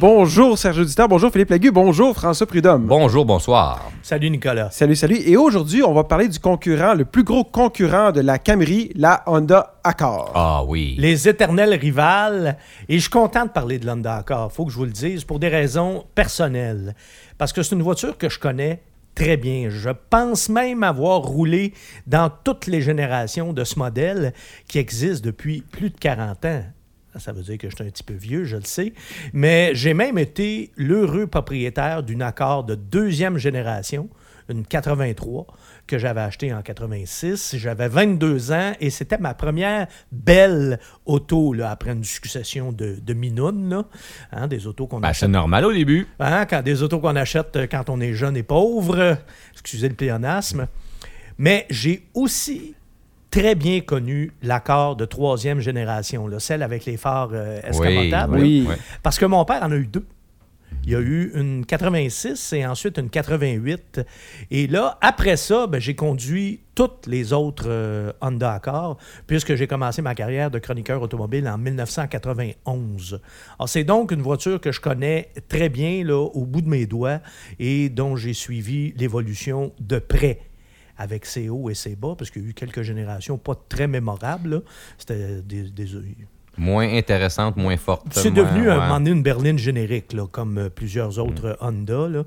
Bonjour Serge Auditeur, bonjour Philippe Lagu, bonjour François Prudhomme. Bonjour, bonsoir. Salut Nicolas. Salut, salut. Et aujourd'hui, on va parler du concurrent, le plus gros concurrent de la Camry, la Honda Accord. Ah oui. Les éternels rivales. Et je suis content de parler de l'Honda Accord, faut que je vous le dise, pour des raisons personnelles. Parce que c'est une voiture que je connais très bien. Je pense même avoir roulé dans toutes les générations de ce modèle qui existe depuis plus de 40 ans. Ça veut dire que je suis un petit peu vieux, je le sais. Mais j'ai même été l'heureux propriétaire d'une Accord de deuxième génération, une 83, que j'avais achetée en 86. J'avais 22 ans et c'était ma première belle auto là, après une succession de, de minounes, là. Hein, des autos qu'on Ben, achète c'est normal au début. Hein, quand des autos qu'on achète euh, quand on est jeune et pauvre, excusez le pléonasme. Mais j'ai aussi très bien connu l'accord de troisième génération, là, celle avec les phares euh, escamotables. oui. oui. Parce que mon père en a eu deux. Il y a eu une 86 et ensuite une 88. Et là, après ça, ben, j'ai conduit toutes les autres euh, Honda Accord, puisque j'ai commencé ma carrière de chroniqueur automobile en 1991. Alors, c'est donc une voiture que je connais très bien là, au bout de mes doigts et dont j'ai suivi l'évolution de près avec ses hauts et ses bas, parce qu'il y a eu quelques générations pas très mémorables. C'était des, des- Moins intéressante, moins forte. c'est devenu un ouais. moment donné une berline générique, là, comme euh, plusieurs autres euh, Honda. là.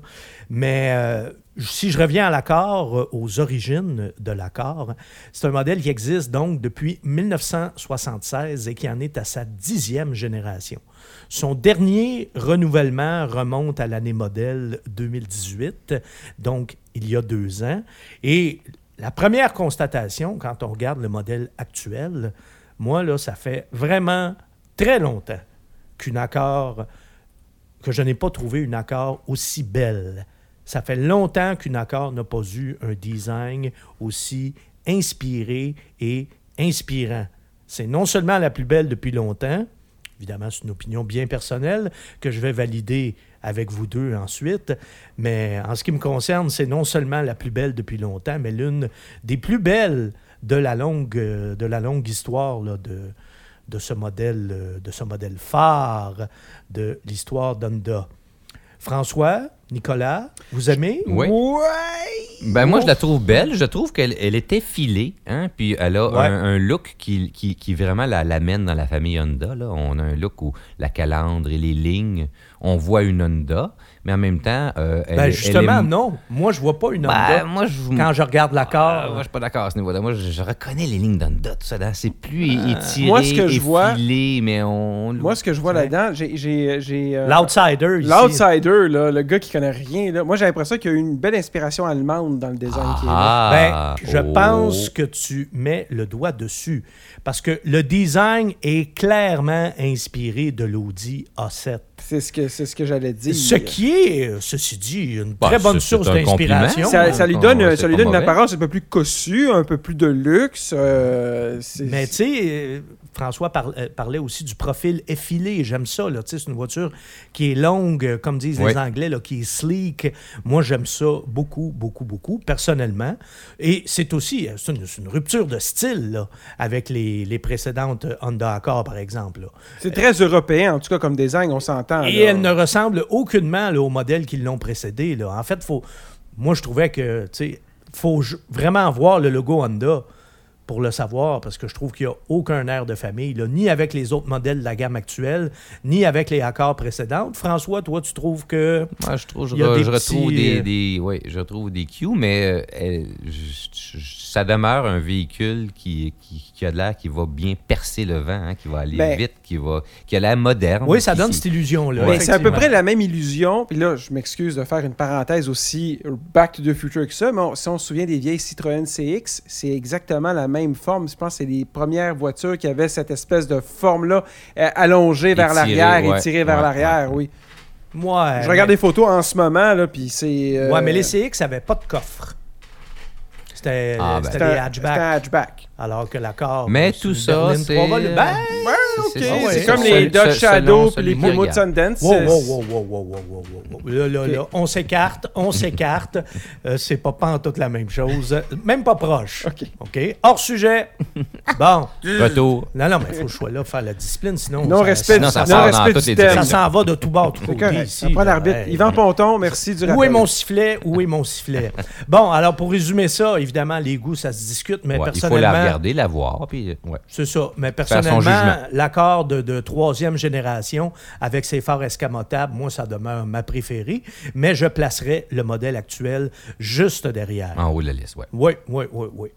Mais euh, si je reviens à l'accord, euh, aux origines de l'accord, c'est un modèle qui existe donc depuis 1976 et qui en est à sa dixième génération. Son dernier renouvellement remonte à l'année modèle 2018, donc il y a deux ans. Et la première constatation, quand on regarde le modèle actuel, moi, là, ça fait vraiment très longtemps qu'une accord, que je n'ai pas trouvé une accord aussi belle. Ça fait longtemps qu'une accord n'a pas eu un design aussi inspiré et inspirant. C'est non seulement la plus belle depuis longtemps, évidemment c'est une opinion bien personnelle que je vais valider avec vous deux ensuite, mais en ce qui me concerne, c'est non seulement la plus belle depuis longtemps, mais l'une des plus belles de la longue, euh, de la longue histoire de, ce modèle, euh, de ce modèle phare de l'histoire d'Honda. François, Nicolas, vous aimez? Oui. Ouais! Ben, moi, je la trouve belle. Je trouve qu'elle elle est effilée. Hein? Puis elle a Ouais. un, un look qui, qui, qui vraiment la- l'amène dans la famille Honda. Là. On a un look où la calandre et les lignes, on voit une Honda, mais en même temps, euh, elle, Ben, elle justement, est- non. Moi, je vois pas une Ben, Honda moi, je... quand je regarde Ah, l'accord. moi, je suis pas d'accord à ce niveau-là. Moi, je, je reconnais les lignes d'Honda, tout ça. là. C'est plus étiré, Moi, ce que je vois- effilé, mais on... Moi, ce que je vois là-dedans, j'ai. j'ai, j'ai, euh, L'outsider ici. L'outsider, là, le gars qui connaît rien, là, moi j'ai l'impression qu'il y a eu une belle inspiration allemande dans le design qui est là. Ah, Ben, je oh. pense que tu mets le doigt dessus. Parce que le design est clairement inspiré de l'Audi A7. C'est ce que, c'est ce que j'allais dire. Ce qui est, ceci dit, une Bah, très bonne source d'inspiration. Ça, ça lui Ah, donne, ouais, ça lui pas donne une apparence un peu plus cossue, un peu plus de luxe. euh, Mais tu sais, euh, François par- euh, parlait aussi du profil effilé. J'aime ça. là. Tu sais, C'est une voiture qui est longue, comme disent Oui. les Anglais, là, qui est sleek. Moi, j'aime ça beaucoup, beaucoup, beaucoup, personnellement. Et c'est aussi une, une rupture de style là, avec les, les précédentes Honda Accord, par exemple. c'est très européen, en tout cas, comme design, on s'entend. Et là. elle ne ressemble aucunement là, aux modèles qui l'ont précédé. là. En fait, faut, moi, je trouvais que, tu sais, faut vraiment voir le logo Honda pour le savoir, parce que je trouve qu'il n'y a aucun air de famille, là, ni avec les autres modèles de la gamme actuelle, ni avec les accords précédentes. François, toi, tu trouves que... Moi, je trouve, je, re- des je retrouve petits, des, euh, des- ouais, je retrouve des cues, mais euh, elle- je- je- ça demeure un véhicule qui, qui, qui a de l'air qui va bien percer le vent, hein, qui va aller Ben- vite, qui va, qui a l'air moderne. Oui, ça donne cette illusion-là. Mais c'est à peu près la même illusion. Puis là, je m'excuse de faire une parenthèse aussi back to the future que ça, mais on- si on se souvient des vieilles Citroën CX, c'est exactement la même forme. Je pense que c'est les premières voitures qui avaient cette espèce de forme-là euh, allongée vers l'arrière, ouais. étirée vers Ouais, l'arrière, ouais. oui. Moi, Je regarde des photos en ce moment, là, puis c'est... euh, Ouais, mais les CX n'avaient pas de coffre. C'était Ah, ben. des un- hatchbacks. c'était un hatchback. Alors que l'accord... Mais tout ça, c'est-. Ben, Ouais, ok. c'est- Ah ouais. C'est comme les selon Shadow celui les Plymouth regarde. Sundance. Wow, c'est- wow, wow, wow, wow, wow, wow, wow. Là, là, là, on s'écarte, on s'écarte. Euh, c'est pas pas en toute la même chose. Même pas proche. OK. Hors sujet. Bon. Retour. Non, non, mais il faut que je sois là faire la discipline, sinon. Non ça- respect, ça s'en va de tout bord, tout C'est côté ici. Là. l'arbitre. Yvan Ponton, merci du rappel. Où est mon sifflet? Où est mon sifflet? bon, alors pour résumer ça, évidemment, les goûts, ça se discute, mais Ouais, il faut personnellement. la regarder, la voir, puis. C'est ça. Mais personnellement, jugement. L'accord de, de troisième génération avec ses phares escamotables, moi, ça demeure ma préférée. Mais je placerai le modèle actuel juste derrière. en haut de la liste. Oui, oui, oui, oui.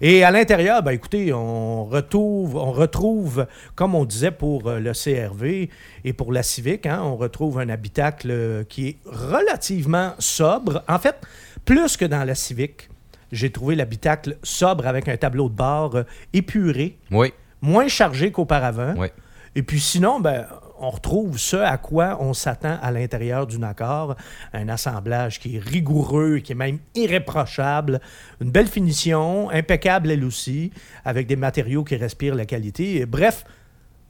Et à l'intérieur, ben, écoutez, on retrouve, on retrouve, comme on disait pour euh, le CRV et pour la Civic, hein, on retrouve un habitacle euh, qui est relativement sobre. En fait, plus que dans la Civic, j'ai trouvé l'habitacle sobre avec un tableau de bord euh, épuré, Oui, moins chargé qu'auparavant. oui. Et puis sinon, ben, on retrouve ce à quoi on s'attend à l'intérieur d'une accord. Un assemblage qui est rigoureux, qui est même irréprochable. Une belle finition, impeccable elle aussi, avec des matériaux qui respirent la qualité. Et bref,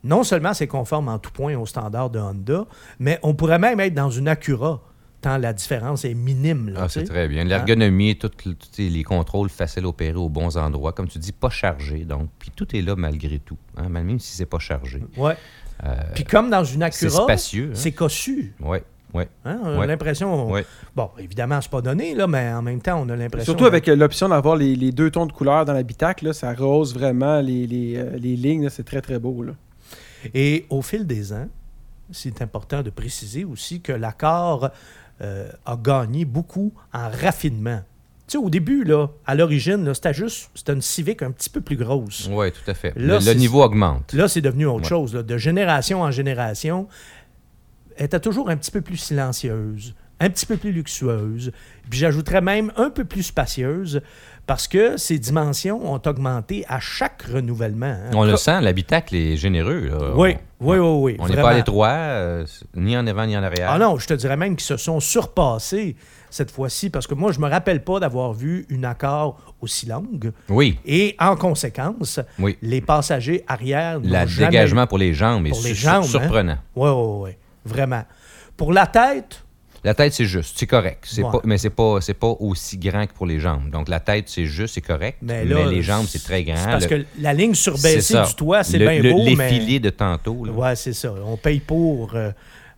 non seulement c'est conforme en tout point aux standards de Honda, mais on pourrait même être dans une Acura, tant la différence est minime. là, Ah, c'est très bien. L'ergonomie, tous les contrôles faciles à opérer aux bons endroits. Comme tu dis, pas chargé. Donc, puis tout est là malgré tout. hein, même si c'est pas chargé. Ouais. Euh, Puis comme dans une c'est Acura, spacieux. hein. c'est cossu. Oui, oui. Hein? On a Ouais. l'impression... Ouais. Bon, évidemment, c'est pas donné, là, mais en même temps, on a l'impression... Surtout avec euh, l'option d'avoir les, les deux tons de couleur dans l'habitacle, là, ça rehausse vraiment les, les, euh, les lignes. là, C'est très, très beau. Là. Et au fil des ans, c'est important de préciser aussi que l'accord euh, a gagné beaucoup en raffinement. Tu sais, au début, là, à l'origine, c'était juste c'était une Civic un petit peu plus grosse. Oui, tout à fait. Là, le, niveau augmente. Là, c'est devenu autre Ouais. chose. là. De génération en génération, elle était toujours un petit peu plus silencieuse, un petit peu plus luxueuse. Puis j'ajouterais même un peu plus spacieuse parce que ses dimensions ont augmenté à chaque renouvellement. hein. On le sent, l'habitacle est généreux. là. Oui, On- oui, oui, oui. On n'est pas à l'étroit, euh, ni en avant ni en arrière. Ah non, je te dirais même qu'ils se sont surpassés cette fois-ci parce que moi, je me rappelle pas d'avoir vu une accord aussi longue. Oui, Et en conséquence, oui. les passagers arrière Le dégagement pour les jambes est les jambes, hein. surprenant. Oui, oui, oui. Vraiment. Pour la tête, La tête, c'est juste, c'est correct. C'est Ouais. pas, mais c'est pas, c'est pas aussi grand que pour les jambes. Donc la tête, c'est juste, c'est correct. mais les jambes, c'est très grand. parce Le- que la ligne surbaissée du toit, c'est Le- bien beau, Les mais... filets de tantôt. là. Ouais, c'est ça. On paye pour euh,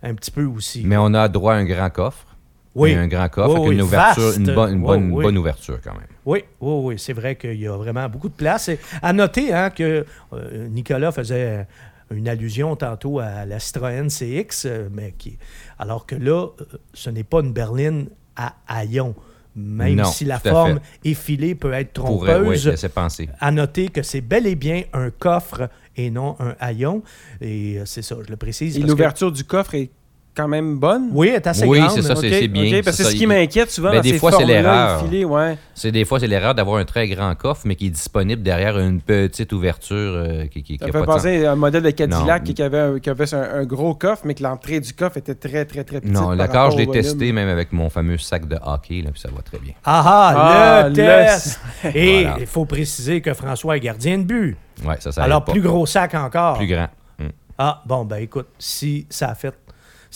un petit peu aussi. Mais on a droit à un grand coffre. oui. Un grand coffre Oui, avec oui, une ouverture, vaste. une, bonne, une Oui, bonne, oui. bonne ouverture quand même. Oui, oui, oui, c'est vrai qu'il y a vraiment beaucoup de place. Et à noter hein, que euh, Nicolas faisait une allusion tantôt à la Citroën CX, euh, mais qui, alors que là, euh, ce n'est pas une berline à haillons. Même Non, si la forme effilée peut être Pourrait, oui, trompeuse, penser. à noter que c'est bel et bien un coffre et non un haillon. Et euh, c'est ça, je le précise. Et parce que- l'ouverture du coffre est quand même bonne. Oui, est assez Oui, grande. c'est ça, c'est- bien. ok, parce que c'est ce qui m'inquiète souvent Ben, dans des ces fois, c'est l'erreur. ouais. C'est des fois, c'est l'erreur d'avoir un très grand coffre, mais qui est disponible derrière une petite ouverture euh, qui, qui, qui Ça a pas fait de sens. penser à un modèle de Cadillac Non. qui avait, un, qui avait un, un gros coffre, mais que l'entrée du coffre était très, très, très petite. Non, rapport je l'ai testé même avec mon fameux sac de hockey, là, puis ça va très bien. Ah ah, Ah, le le- test! Et Voilà. il faut préciser que François est gardien de but. Ouais, ça, ça Alors, pas. plus gros sac encore. Plus grand. Mm. Ah, bon, ben écoute, si ça a fait.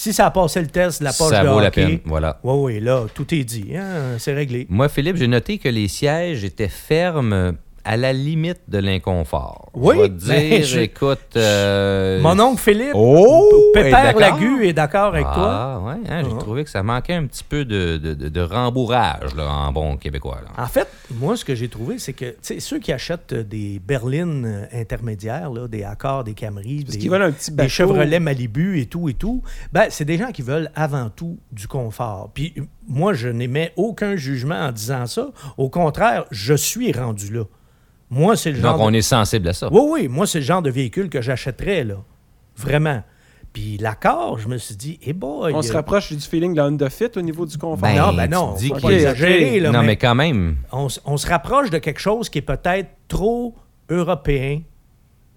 Si ça a passé le test de la poche Ça de vaut la peine, voilà. Oui, oui, là, tout est dit. hein, c'est réglé. Moi, Philippe, j'ai noté que les sièges étaient fermes à la limite de l'inconfort. Oui, te ben, dire, je- écoute... euh, Mon oncle Philippe, Oh, Pépère est d'accord. Lagu est d'accord avec toi. Ah, ouais, hein, j'ai Ah. trouvé que ça manquait un petit peu de, de, de- de rembourrage, là, en bon québécois. là. En fait, moi, ce que j'ai trouvé, c'est que ceux qui achètent euh, des berlines euh, intermédiaires, là, des Accords, des Camry, Parce des, un petit bateau. des Chevrolet Malibu et tout et tout, ben, c'est des gens qui veulent avant tout du confort. Puis moi, je n'émets aucun jugement en disant ça. Au contraire, je suis rendu là. Moi, c'est le genre Donc, on de... est sensible à ça. Oui, oui, moi, c'est le genre de véhicule que j'achèterais, là. Vraiment. Puis l'accord, je me suis dit, eh boy, On se rapproche du feeling de la Honda Fit au niveau du confort. Ben, non, ben non, te dis faut qu'il- pas exagérer, là, non, mais- mais quand même, on, on se rapproche de quelque chose qui est peut-être trop européen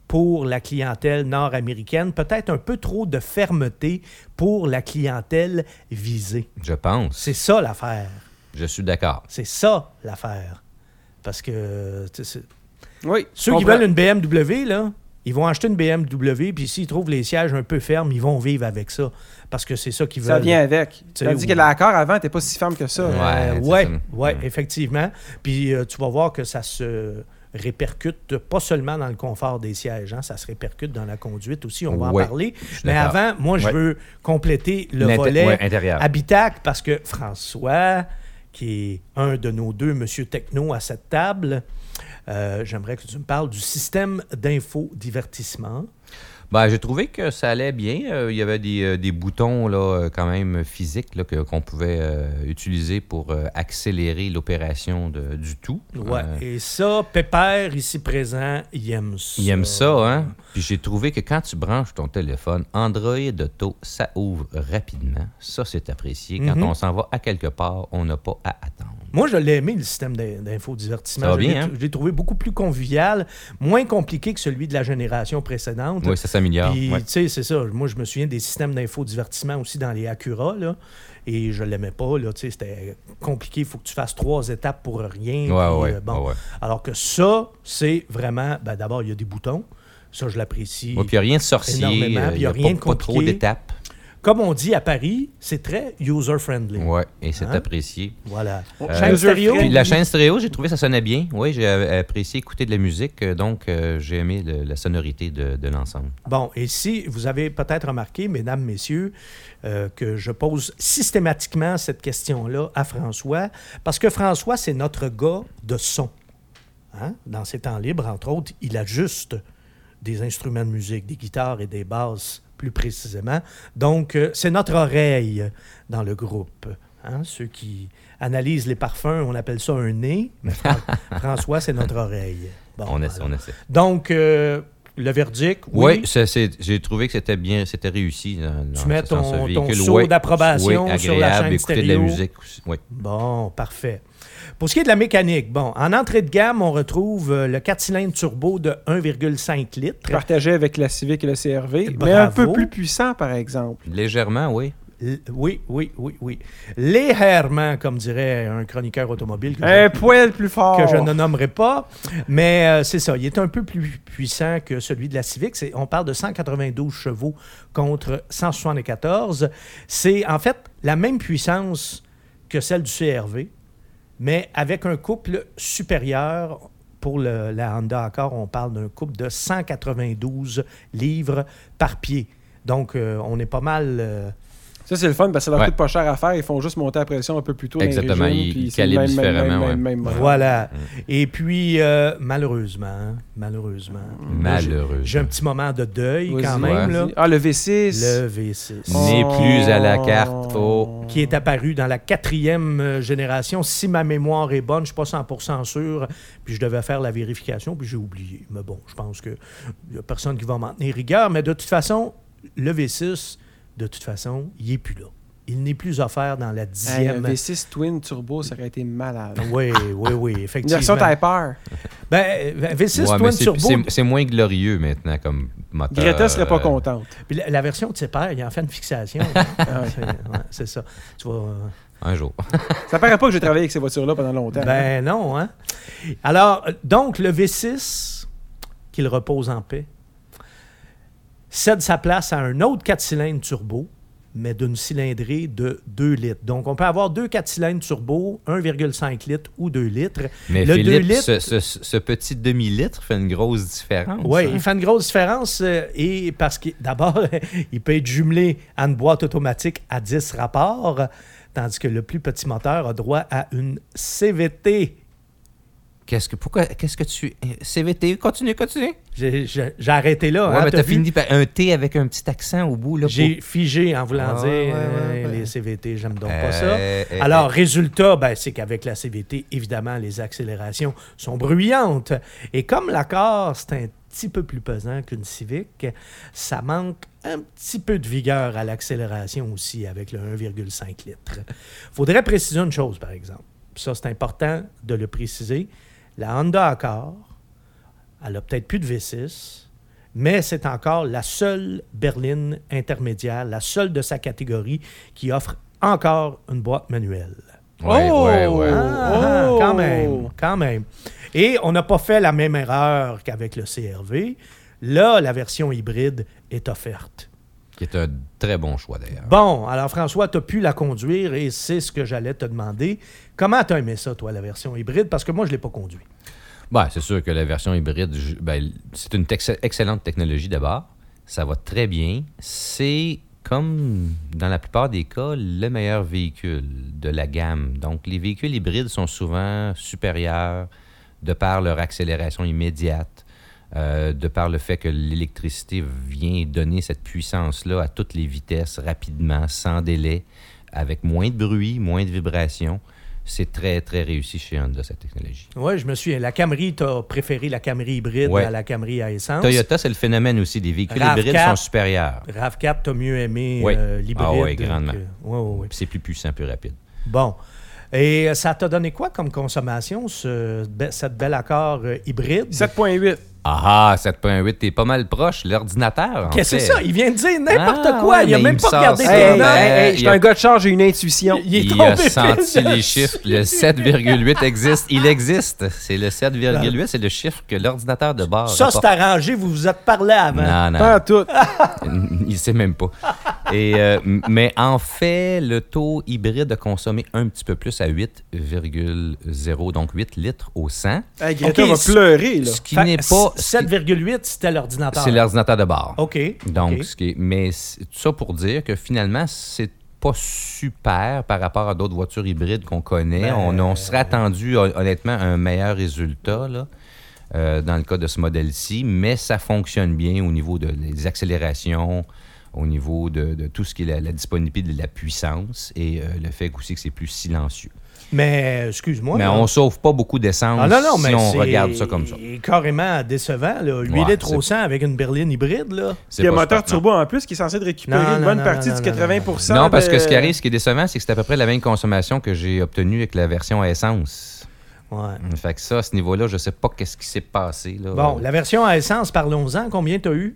pour la clientèle nord-américaine, peut-être un peu trop de fermeté pour la clientèle visée. je pense. C'est ça l'affaire. Je suis d'accord. C'est ça l'affaire. Parce que Oui. ceux qui veulent une BMW, là, Ils vont acheter une BMW, puis s'ils trouvent les sièges un peu fermes, ils vont vivre avec ça. Parce que c'est ça qu'ils veulent. Ça vient avec. sais, Tandis ou- que l'accord avant n'était pas si ferme que ça. Ouais. Euh, ouais, Mm. effectivement. Puis euh, tu vas voir que ça se répercute pas seulement dans le confort des sièges, hein, ça se répercute dans la conduite aussi, on va Ouais, en parler. Mais avant, moi, je Ouais. veux compléter le volet ouais, intérieur. habitacle parce que François, qui est un de nos deux monsieur techno à cette table, euh, j'aimerais que tu me parles du système d'infodivertissement. Ben, j'ai trouvé que ça allait bien. Euh, il y avait des, euh, des boutons là, quand même physiques là, que- qu'on pouvait euh, utiliser pour accélérer l'opération de- du tout. Ouais. Et ça, Pépère, ici présent, il aime ça. il aime ça, hein? Puis j'ai trouvé que quand tu branches ton téléphone, Android Auto, ça ouvre rapidement. Ça, c'est apprécié. Quand Mhm. on s'en va à quelque part, on n'a pas à attendre. Moi, je l'ai aimé, le système d'in- d'infodivertissement. Ça va Je l'ai bien, hein? je l'ai trouvé beaucoup plus convivial, moins compliqué que celui de la génération précédente. Oui, ça s'améliore. Puis, ouais. tu sais, c'est ça. Moi, je me souviens des systèmes d'infodivertissement aussi dans les Acura, là. Et je l'aimais pas, là. Tu sais, c'était compliqué. Il faut que tu fasses trois étapes pour rien. Ouais, puis, ouais, euh, bon. Alors que ça, c'est vraiment... Ben, D'abord, il y a des boutons. Ça, je l'apprécie. Puis il n'y a rien de sorcier. Il a n'y a, rien pas, de pas trop compliqué. d'étapes. Comme on dit à Paris, c'est très user-friendly. Ouais, et c'est Hein? apprécié. Voilà. Euh, Chaîne stéréo? Puis la chaîne stéréo, j'ai trouvé ça sonnait bien. Oui, j'ai euh, apprécié écouter de la musique, euh, donc euh, j'ai aimé le- la sonorité de, de l'ensemble. Bon, et si vous avez peut-être remarqué, mesdames, messieurs, euh, que je pose systématiquement cette question-là à François, parce que François, c'est notre gars de son. Hein? Dans ses temps libres, entre autres, il ajuste des instruments de musique, des guitares et des basses, plus précisément. Donc, euh, c'est notre oreille dans le groupe. Hein? Ceux qui analysent les parfums, on appelle ça un nez. Mais Fran- François, c'est notre oreille. Bon, on essaie, on essaie. Donc, euh, le verdict, Oui, oui. j'ai trouvé que c'était bien, c'était réussi. Dans, dans Tu mets ton- ton saut d'approbation sur la chaîne écouter de la musique aussi. Bon, parfait. Pour ce qui est de la mécanique, bon, en entrée de gamme, on retrouve euh, le 4 cylindres turbo de 1,5 litres. Partagé avec la Civic et le CRV, mais un peu plus puissant, par exemple. Légèrement, oui. L- Oui, oui, oui, oui. Légèrement, comme dirait un chroniqueur automobile que, Un je, poil plus fort. que je ne nommerai pas. Mais euh, c'est ça, il est un peu plus puissant que celui de la Civic. On parle de 192 chevaux contre 174. C'est en fait la même puissance que celle du CRV, mais avec un couple supérieur. Pour la Honda Accord, on parle d'un couple de 192 livres par pied. Donc, euh, on est pas mal... Ça, c'est le fun parce que ça leur Ouais. coûte pas cher à faire. Ils font juste monter la pression un peu plus tôt dans les Exactement, régions, ils- puis ils c'est le calibrent même- même- différemment, même- ouais. même- même- Voilà. Et puis, euh, malheureusement, malheureusement, j'ai- Malheureux. j'ai un petit moment de deuil quand même, là. Ah, le V6. Le V6, N'est plus à la carte. Oh. qui est apparu dans la quatrième euh, génération. Si ma mémoire est bonne, je ne suis pas 100% sûr, puis je devais faire la vérification, puis j'ai oublié. Mais bon, je pense qu'il n'y a personne qui va m'en tenir rigueur. Mais de toute façon, le V6, de toute façon, il n'est plus là. Il n'est plus offert dans la Hey, un dixième... V6 Twin Turbo, ça aurait été malade. oui, oui, oui, Une effectivement. version Type R. Ben, euh, V6 Ouais, mais Twin c'est- Turbo, c'est- moins glorieux maintenant comme moteur. Greta serait pas euh, contente. Puis la, la version de ses pères, il en fait une fixation. c'est ouais, ça. Tu vas, euh, Un jour. Ça paraît pas que j'ai travaillé avec ces voitures-là pendant longtemps. ben non, hein? Alors, donc, le V6, qu'il repose en paix, cède sa place à un autre 4 cylindres turbo, mais d'une cylindrée de 2 litres. Donc, on peut avoir deux 4 cylindres turbo, 1,5 litres ou 2 litres. Mais Le deux Philippe, litres- ce, ce- ce petit demi-litre fait une grosse différence. Oui, hein? il fait une grosse différence euh, et parce que d'abord, il peut être jumelé à une boîte automatique à 10 rapports, tandis que le plus petit moteur a droit à une CVT. Qu'est-ce que, pourquoi, qu'est-ce que tu. CVT, continue, continue. J'ai j'ai- j'ai arrêté là. Ouais, hein, mais t'as t'as fini par un T avec un petit accent au bout. là. J'ai figé en voulant Ah, dire ouais, ouais, euh, les CVT, j'aime donc pour- pas ça. Euh, euh, Alors, euh, résultat, ben, c'est qu'avec la CVT, évidemment, les accélérations sont bruyantes. Et comme l'accord, c'est un petit peu plus pesant qu'une Civic, ça manque un petit peu de vigueur à l'accélération aussi avec le 1,5 litres. faudrait préciser une chose, par exemple. Ça, c'est important de le préciser. La Honda Accord, elle a peut-être plus de V6, mais c'est encore la seule berline intermédiaire, la seule de sa catégorie qui offre encore une boîte manuelle. ouais, Oh! ouais, ouais. Ah, Oh! Quand même, quand même. Et on n'a pas fait la même erreur qu'avec le CRV. Là, la version hybride est offerte. Qui est un très bon choix d'ailleurs. Bon, alors François, tu as pu la conduire et c'est ce que j'allais te demander. Comment tu as aimé ça, toi, la version hybride? Parce que moi, je ne l'ai pas conduit. Ben, c'est sûr que la version hybride, ben, c'est une tex- excellente technologie d'abord. Ça va très bien. C'est comme dans la plupart des cas, le meilleur véhicule de la gamme. Donc, les véhicules hybrides sont souvent supérieurs de par leur accélération immédiate, euh, de par le fait que l'électricité vient donner cette puissance-là à toutes les vitesses rapidement, sans délai, avec moins de bruit, moins de vibrations. C'est très, très réussi chez Honda, cette technologie. Oui, je me souviens. La Camry, tu as préféré la Camry hybride Ouais. à la Camry à essence. Toyota, c'est le phénomène aussi. Les véhicules RAV4. hybrides sont supérieurs. RAV4, tu as mieux aimé Oui. euh, l'hybride. Ah ouais, grandement. que- ouais, ouais, ouais. Puis C'est plus puissant, plus rapide. Bon. Et euh, ça t'a donné quoi comme consommation, ce, cette belle accord euh, hybride? 7.8. Ah, ah, 7.8, t'es pas mal proche. L'ordinateur, en Qu'est-ce que c'est ça? Il vient de dire n'importe Ah, quoi. ouais, il a même il pas regardé ça. Hey, hey, hey, je suis il y a- un gars de charge, j'ai une intuition. Il est Il a senti les chiffres. Le 7,8 existe. Il existe. C'est le 7,8, c'est le chiffre que l'ordinateur de bord Ça, rapporte. c'est arrangé. Vous vous êtes parlé avant. Non, non. Pas en tout. Il sait même pas. Et, euh, mais en fait, le taux hybride a consommé un petit peu plus à 8,0, donc 8 litres au 100. Hey, va pleurer, là. Ce qui Fait- n'est pas. Ce qui- 7,8, c'était l'ordinateur. C'est l'ordinateur de bord. OK. Donc, ce qui est- mais tout ça pour dire que finalement, c'est pas super par rapport à d'autres voitures hybrides qu'on connaît. Ben, on, on serait attendu, hon- honnêtement, un meilleur résultat là, euh, dans le cas de ce modèle-ci, mais ça fonctionne bien au niveau de- des accélérations, au niveau de, de tout ce qui est la, la disponibilité de la puissance et euh, le fait aussi que c'est plus silencieux. Mais, excuse-moi. mais là. on sauve pas beaucoup d'essence Ah non, non, si mais on c'est regarde ça comme ça. carrément décevant. Là. 8 Ouais, litres au c'est- 100 avec une berline hybride. Là. C'est Il y a un moteur turbo en plus qui est censé de récupérer Non, une non, bonne non, partie non, du non, 80 Non, parce de- que ce qui arrive, ce qui est décevant, c'est que c'est à peu près la même consommation que j'ai obtenue avec la version à essence. Ouais. Fait que ça, à ce niveau-là, je sais pas qu'est-ce qui s'est passé. Là. Bon, la version à essence, parlons-en. Combien tu as eu?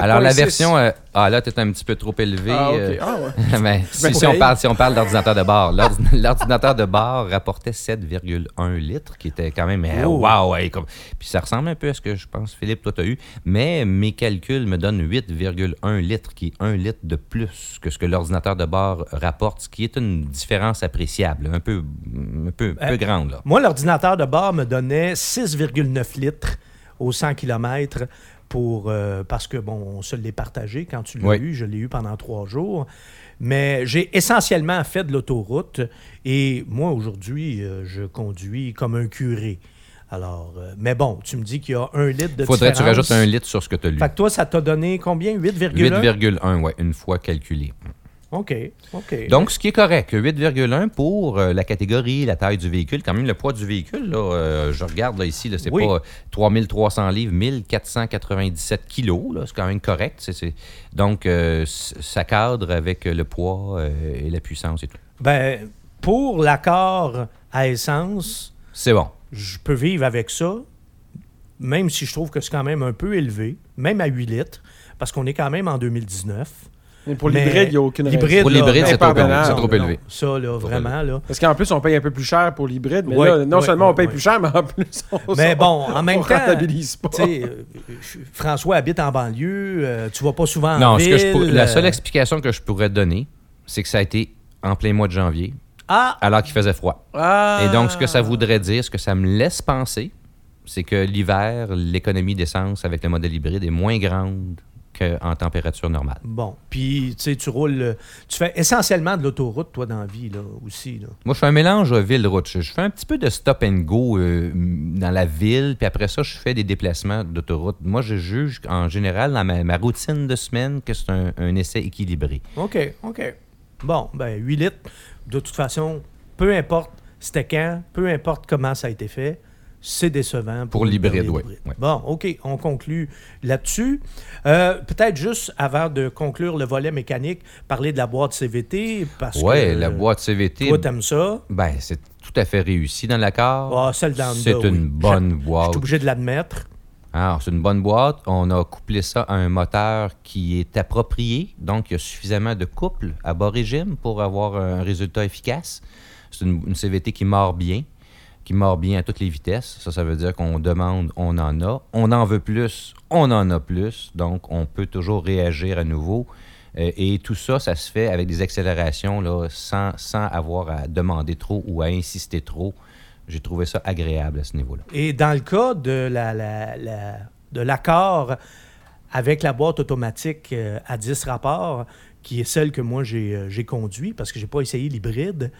Alors, la 7.6. version... euh, ah, là, t'es un petit peu trop élevé. Ah, euh, Ah, ouais. mais si, Ben, si on parle, si on parle d'ordinateur de bord, l'ordi- l'ordinateur de bord rapportait 7,1 litres, qui était quand même... euh, Oh. Wow! ouais, comme... Puis ça ressemble un peu à ce que je pense, Philippe, toi, tu as eu. Mais mes calculs me donnent 8,1 litres, qui est 1 litre de plus que ce que l'ordinateur de bord rapporte, ce qui est une différence appréciable, un peu, un peu, peu grande. Là. Moi, l'ordinateur de bord me donnait 6,9 litres au 100 km pour, euh, parce que, bon, on se l'est partagé quand tu l'as Oui. eu. Je l'ai eu pendant trois jours. Mais j'ai essentiellement fait de l'autoroute. Et moi, aujourd'hui, euh, je conduis comme un curé. Alors, euh, mais bon, tu me dis qu'il y a un litre de Faudrait que tu rajoutes un litre sur ce que tu as lu. Fait que toi, ça t'a donné combien? 8,1? 8,1, oui, une fois calculé. OK, OK. Donc, ce qui est correct, 8,1 pour euh, la catégorie, la taille du véhicule, quand même le poids du véhicule, là, euh, je regarde là, ici, c'est Oui. pas 3300 livres, 1497 kilos, là, c'est quand même correct. Donc, euh, ça cadre avec le poids et la puissance et tout. Ben, pour l'accord à essence, C'est bon. je peux vivre avec ça, même si je trouve que c'est quand même un peu élevé, même à 8 litres, parce qu'on est quand même en 2019. Mais pour l'hybride, il n'y a aucune raison. Pour l'hybride, c'est trop élevé, pardonnable. c'est trop non, élevé. Ça, là, vraiment, là. Parce qu'en plus, on paye un peu plus cher pour l'hybride. Mais Ouais, là, non ouais, seulement on paye ouais, plus cher, mais en plus, on Mais on- bon, en même on temps, rentabilise pas. Euh, François habite en banlieue, euh, tu vas pas souvent en Non, ce ville. que je pour- la seule euh, explication que je pourrais te donner, c'est que ça a été en plein mois de janvier, Ah, alors qu'il faisait froid. Ah! Et donc, ce que ça voudrait dire, ce que ça me laisse penser, c'est que l'hiver, l'économie d'essence avec le modèle hybride est moins grande qu'en température normale. bon. Puis, tu sais, tu roules. euh, Tu fais essentiellement de l'autoroute, toi, dans la vie, là, aussi. Là. Moi, je fais un mélange ville-route. Je, fais un petit peu de stop and go euh, dans la ville, puis après ça, je fais des déplacements d'autoroute. Moi, je juge en général dans ma, ma routine de semaine que c'est un, un essai équilibré. OK, OK. Bon, ben 8 litres, de toute façon, peu importe c'était quand, peu importe comment ça a été fait, c'est décevant. Pour oui, hybride. oui. Bon, OK, on conclut là-dessus. Euh, Peut-être juste avant de conclure le volet mécanique, parler de la boîte CVT, que la boîte CVT, toi, t'aimes ça? ben, c'est tout à fait réussi dans l'accord. Ah, celle c'est oui. une bonne Je- Je boîte. suis obligé de l'admettre. Alors, c'est une bonne boîte. On a couplé ça à un moteur qui est approprié. Donc, il y a suffisamment de couple à bas régime pour avoir un résultat efficace. C'est une, une CVT qui mord bien. Qui mord bien à toutes les vitesses. Ça, ça veut dire qu'on demande, on en a. On en veut plus, on en a plus. Donc, on peut toujours réagir à nouveau. Euh, et tout ça, ça se fait avec des accélérations là, sans, sans avoir à demander trop ou à insister trop. J'ai trouvé ça agréable à ce niveau-là. Et dans le cas de la, la- la- de l'accord avec la boîte automatique euh, à 10 rapports, qui est celle que moi j'ai euh, j'ai conduit, parce que j'ai pas essayé l'hybride,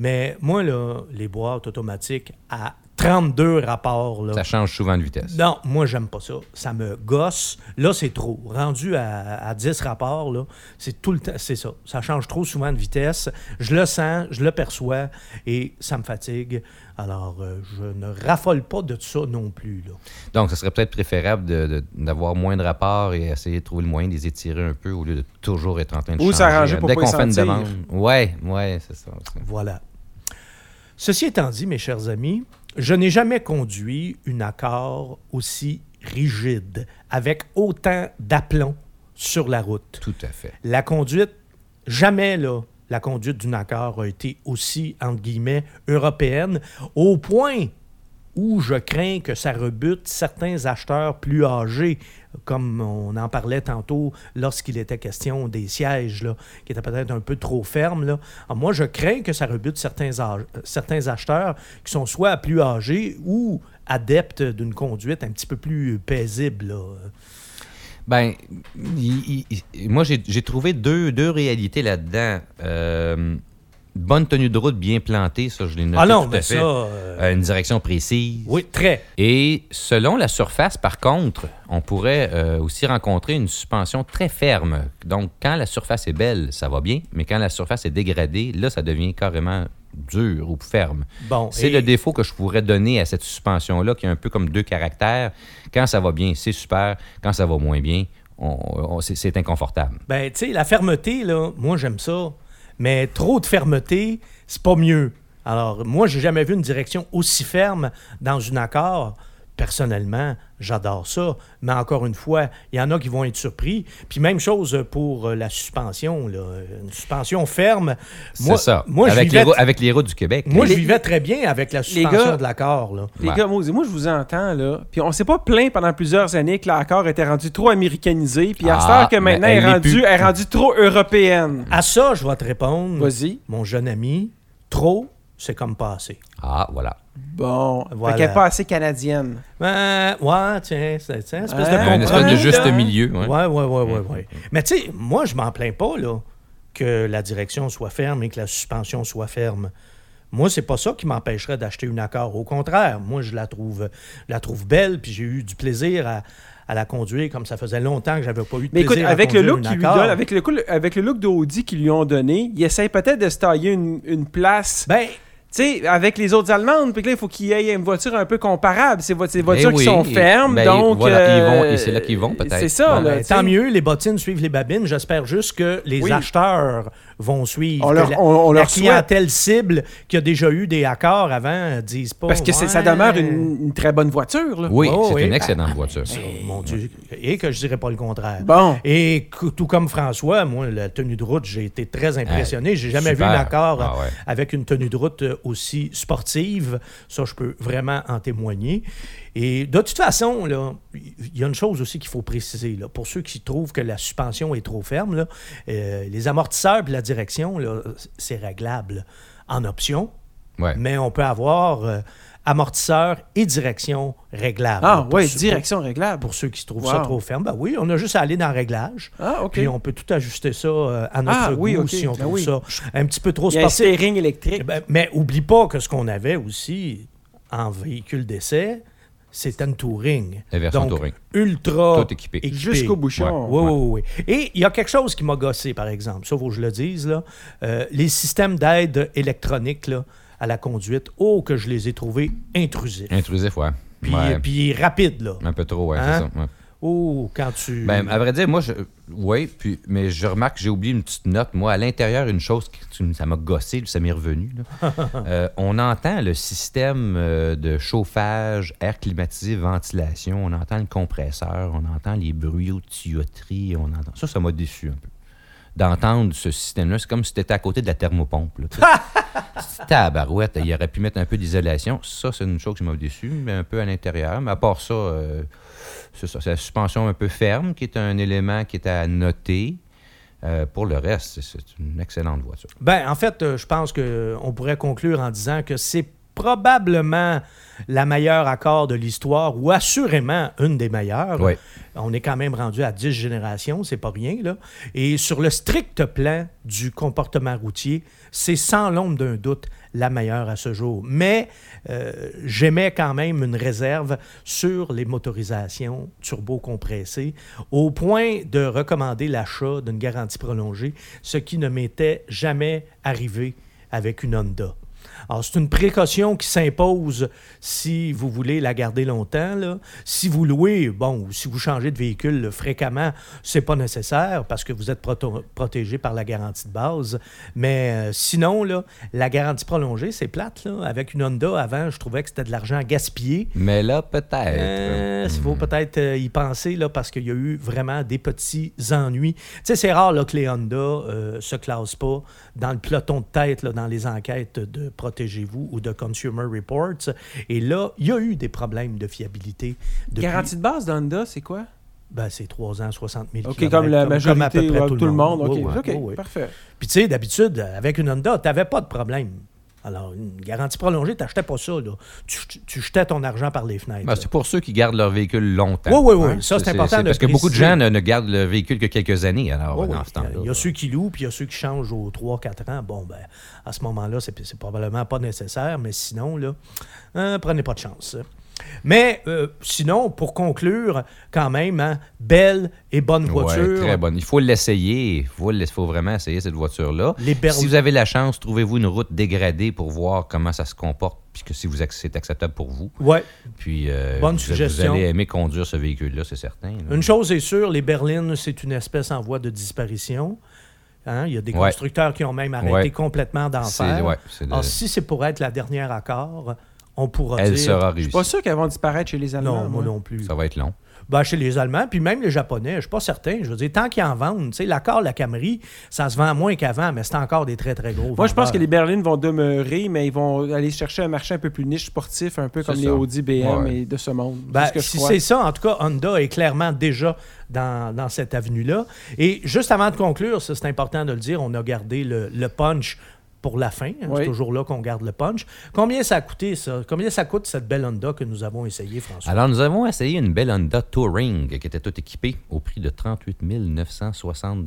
mais moi, là, les boîtes automatiques à 32 rapports, là, Ça change souvent de vitesse. non, moi, j'aime pas ça. Ça me gosse. Là, c'est trop. Rendu à, à 10 rapports, là, c'est tout le temps. C'est ça. Ça change trop souvent de vitesse. Je le sens, je le perçois et ça me fatigue. Alors, euh, je ne raffole pas de ça non plus. Là. Donc, ce serait peut-être préférable de- de- d'avoir moins de rapports et essayer de trouver le moyen de les étirer un peu au lieu de toujours être en train de Ou changer. s'arranger pour Dès pas qu'on y fait une demande. Ouais, ouais, c'est ça. Voilà. Ceci étant dit, mes chers amis, je n'ai jamais conduit une accord aussi rigide, avec autant d'aplomb sur la route. Tout à fait. La conduite, jamais là, la conduite d'une accord a été aussi, entre guillemets, européenne, au point où je crains que ça rebute certains acheteurs plus âgés, comme on en parlait tantôt lorsqu'il était question des sièges, là, qui étaient peut-être un peu trop fermes. Là. Moi, je crains que ça rebute certains, certains acheteurs qui sont soit plus âgés ou adeptes d'une conduite un petit peu plus paisible. là. Ben, moi, j'ai j'ai trouvé deux, deux réalités là-dedans. Euh, bonne tenue de route bien plantée, ça, je l'ai noté Ah non, tout mais à fait. ça... euh, Euh, une direction précise. oui, très. Et selon la surface, par contre, on pourrait euh, aussi rencontrer une suspension très ferme. Donc, quand la surface est belle, ça va bien, mais quand la surface est dégradée, là, ça devient carrément dur ou ferme. Bon, C'est et- le défaut que je pourrais donner à cette suspension-là, qui est un peu comme deux caractères. Quand ça va bien, c'est super. Quand ça va moins bien, on- on- c'est- c'est inconfortable. Ben, tu sais, la fermeté, là, moi, j'aime ça. Mais trop de fermeté, c'est pas mieux. Alors, moi, j'ai jamais vu une direction aussi ferme dans un accord. Personnellement, j'adore ça. Mais encore une fois, il y en a qui vont être surpris. Puis même chose pour euh, la suspension. Là. Une suspension ferme. Moi, C'est ça. Moi, je avec, vivais, les, avec les routes du Québec. moi, je vivais très bien avec la Les suspension gars- de l'accord. là. Les Ouais. gars, moi, moi, je vous entends, là. Puis on s'est pas plaint pendant plusieurs années que l'accord était rendu trop américanisé. Puis à Ah, que maintenant, elle elle est rendue, est rendue trop européenne. À ça, je vais te répondre, Vas-y. mon jeune ami. Trop, c'est comme pas assez. Ah, voilà. Bon. Voilà. Fait qu'elle est pas assez canadienne. Ben, ouais, tiens, c'est c'est une espèce Hein? de Un espèce de juste milieu. ouais. Ouais, ouais, ouais, ouais, ouais. Mais tu sais, moi, je m'en plains pas, là, que la direction soit ferme et que la suspension soit ferme. Moi, c'est pas ça qui m'empêcherait d'acheter une accord. Au contraire, moi, je la trouve, je la trouve belle, puis j'ai eu du plaisir à, à la conduire, comme ça faisait longtemps que j'avais pas eu de Mais plaisir écoute, à avec le conduire look une qu'ils lui Accord. donnent, avec le, avec le look d'Audi qu'ils lui ont donné, il essaie peut-être de se tailler une, une place. Ben, sais, avec les autres Allemandes, puis là, il faut qu'il y ait une voiture un peu comparable. C'est vo- des voitures Eh qui sont fermes, ben, donc... voilà, ils vont- euh, et c'est là qu'ils vont, peut-être. C'est ça, bon, là, ben, tant mieux, les bottines suivent les babines. J'espère juste que les Oui. acheteurs vont suivre. On leur- la, on- on la leur souhaite. clientèle cible qui a déjà eu des accords avant disent pas. Parce que c'est- ça Ouais. demeure une, une très bonne voiture, là. Oui, Oh, c'est oui. une excellente voiture. Oh, mon Dieu. Et que je dirais pas le contraire. Bon. Et tout comme François, moi, la tenue de route, j'ai été très impressionné. J'ai jamais super. vu un accord Ah ouais. avec une tenue de route euh, aussi sportive. Ça, je peux vraiment en témoigner. Et de toute façon, il y a une chose aussi qu'il faut préciser. Là, pour ceux qui trouvent que la suspension est trop ferme, là, euh, les amortisseurs et la direction, c'est réglable en option, Ouais. mais on peut avoir euh, amortisseur et direction réglables. Ah, oui, direction réglable. pour ceux qui se trouvent Wow. ça trop ferme, ben oui, on a juste à aller dans le réglage. Ah, OK. Puis on peut tout ajuster ça euh, à notre Ah, goût oui, si on Ben trouve oui. ça un petit peu trop Il y a un sportif. steering électrique. Ben, mais oublie pas que ce qu'on avait aussi en véhicule d'essai, c'était une Touring. La version Donc, Touring. ultra Tout équipé. Jusqu'au bouchon. Oui, oui, oui. Et il y a quelque chose qui m'a gossé, par exemple. Ça, faut que je le dise. Là. Euh, les systèmes d'aide électronique là, à la conduite, oh, que je les ai trouvés intrusifs. Intrusif, ouais. Puis, Ouais. puis rapides, là. Un peu trop, ouais, Hein? c'est ça. ouais. Oh, quand tu... Ben, à vrai dire, moi, je, oui, puis, mais je remarque que j'ai oublié une petite note. Moi, à l'intérieur, une chose qui ça m'a gossé, ça m'est revenu. là. Euh, on entend le système euh, de chauffage, air climatisé, ventilation, on entend le compresseur, on entend les bruits de tuyauterie, on entend. Ça, ça m'a déçu un peu. D'entendre ce système-là. C'est comme si tu étais à côté de la thermopompe. Tabarouette, il aurait pu mettre un peu d'isolation. Ça, c'est une chose qui m'a déçu, mais un peu à l'intérieur. Mais à part ça, euh, c'est ça. C'est la suspension un peu ferme qui est un élément qui est à noter. Euh, pour le reste, c'est- c'est une excellente voiture. Ben, en fait, euh, je pense qu'on pourrait conclure en disant que c'est probablement la meilleure accord de l'histoire, ou assurément une des meilleures. Oui. On est quand même rendu à 10 générations, c'est pas rien, là. Et sur le strict plan du comportement routier, c'est sans l'ombre d'un doute la meilleure à ce jour. Mais euh, j'émets quand même une réserve sur les motorisations turbo-compressées, au point de recommander l'achat d'une garantie prolongée, ce qui ne m'était jamais arrivé avec une Honda. Alors, c'est une précaution qui s'impose si vous voulez la garder longtemps. là. Si vous louez, bon, ou si vous changez de véhicule là, fréquemment, c'est pas nécessaire parce que vous êtes protégé par la garantie de base. Mais euh, sinon, là, la garantie prolongée, c'est plate. Là. Avec une Honda, avant, je trouvais que c'était de l'argent gaspillé. Mais là, peut-être. Euh, Il faut Hmm. peut-être euh, y penser là, parce qu'il y a eu vraiment des petits ennuis. Tu sais, c'est rare là, que les Honda euh, se classent pas dans le peloton de tête, là, dans les enquêtes de Protégez-vous ou de Consumer Reports. Et là, il y a eu des problèmes de fiabilité. depuis- Garantie de base d'Honda, c'est quoi? Ben, c'est 3 ans, 60 000 OK, kilomètres, comme la à peu majorité, près ouais, tout, le monde. OK, oui, OK, parfait. Puis tu sais, d'habitude, avec une Honda, tu n'avais pas de problème. Alors, une garantie prolongée, tu n'achetais pas ça. Là. Tu, tu jetais ton argent par les fenêtres. Ben, c'est pour ceux qui gardent leur véhicule longtemps. Oui, oui, oui. Hein? Ça, c'est important de Parce que beaucoup de gens ne, ne gardent le véhicule que quelques années, alors, Oui, oui. dans ce temps-là. Il y a ceux qui louent, puis il y a ceux qui changent aux 3-4 ans. Bon, ben, à ce moment-là, c'est c'est probablement pas nécessaire, mais sinon, là, hein, prenez pas de chance. Mais euh, sinon, pour conclure, quand même, hein, belle et bonne Ouais, voiture. très bonne. Il faut l'essayer. Il faut, vraiment essayer cette voiture-là. Si vous avez la chance, trouvez-vous une route dégradée pour voir comment ça se comporte, puis que si vous c'est acceptable pour vous. Ouais. Puis euh, Bonne vous, suggestion. vous allez aimer conduire ce véhicule-là, c'est certain. là. Une chose est sûre, les berlines, c'est une espèce en voie de disparition. Hein, Il y a des Ouais. constructeurs qui ont même arrêté Ouais. complètement d'en faire. ouais, c'est le- Alors, si c'est pour être la dernière accord, on pourra Elle dire... sera Je suis pas sûr qu'elles vont disparaître chez les Allemands. Non, moi non plus. Ça va être long. Ben, chez les Allemands, puis même les Japonais, je suis pas certain. Je veux dire, tant qu'ils en vendent, tu sais, l'accord, la Camry, ça se vend moins qu'avant, mais c'est encore des très, très gros Moi, je pense que les berlines vont demeurer, mais ils vont aller chercher un marché un peu plus niche sportif, un peu comme les. Audi, BM Ouais. et de ce monde. Ben, c'est ce que je si c'est ça, en tout cas, Honda est clairement déjà dans, dans cette avenue-là. Et juste avant de conclure, ça c'est important de le dire, on a gardé le, le punch pour la fin. hein. Oui. C'est toujours là qu'on garde le punch. Combien ça a coûté, ça? Combien ça coûte, cette belle Honda que nous avons essayée, François? Alors, nous avons essayé une belle Honda Touring qui était toute équipée au prix de 38 960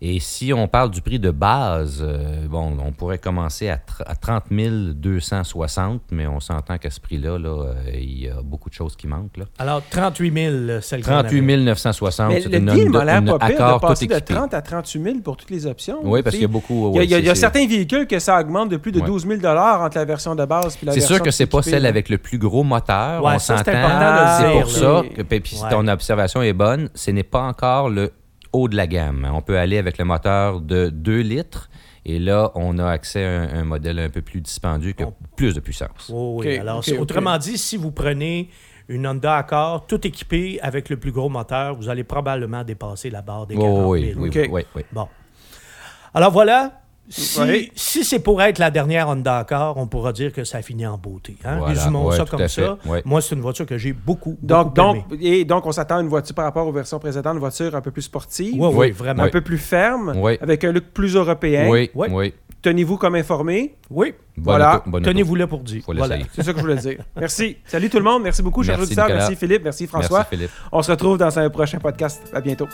Et si on parle du prix de base, euh, bon, on pourrait commencer à, tr- à 30 260, mais on s'entend qu'à ce prix-là, là, euh, il y a beaucoup de choses qui manquent. Là. Alors, 38 000, celle qu'on avait. 38 960, Mais c'est le une deal m'a l'air pas pire de passer de équipé. 30 à 38 000 pour toutes les options. Oui, parce qu'il y a beaucoup... Il y a, ouais, il y a- il y a c'est- certains véhicules que ça augmente de plus de Ouais. 12 000 entre la version de base et la C'est version sûr que c'est pas celle avec le plus gros moteur. Ouais, on c'est s'entend. C'est pour là. ça que puis si Ouais. ton observation est bonne, ce n'est pas encore le haut de la gamme. On peut aller avec le moteur de 2 litres et là, on a accès à un, un modèle un peu plus dispendieux qui a plus de puissance. Oh, oui. Alors, autrement dit, si vous prenez une Honda Accord tout équipée avec le plus gros moteur, vous allez probablement dépasser la barre des 40 Oh, 000. oui, oui, Ok. oui, oui, oui. Bon. Alors voilà. Si, Oui. si c'est pour être la dernière Honda Accord, on pourra dire que ça finit en beauté. hein? Voilà. Résumons Ouais, ça comme ça. Ouais. Moi, c'est une voiture que j'ai beaucoup, Donc, beaucoup donc, et donc, on s'attend à une voiture par rapport aux versions précédentes, une voiture un peu plus sportive, Oui, oui, Oui, vraiment. un oui. peu plus ferme, Oui. avec un look plus européen. Oui, Ouais. oui. Tenez-vous comme informé. Oui, Bonne Voilà. tenez-vous là pour dire. Voilà. C'est ça que je voulais dire. Merci. Salut tout le monde. Merci beaucoup, chers Merci, auditeurs. Merci Philippe. Merci François. Merci, Philippe. On se retrouve dans un prochain podcast. À bientôt.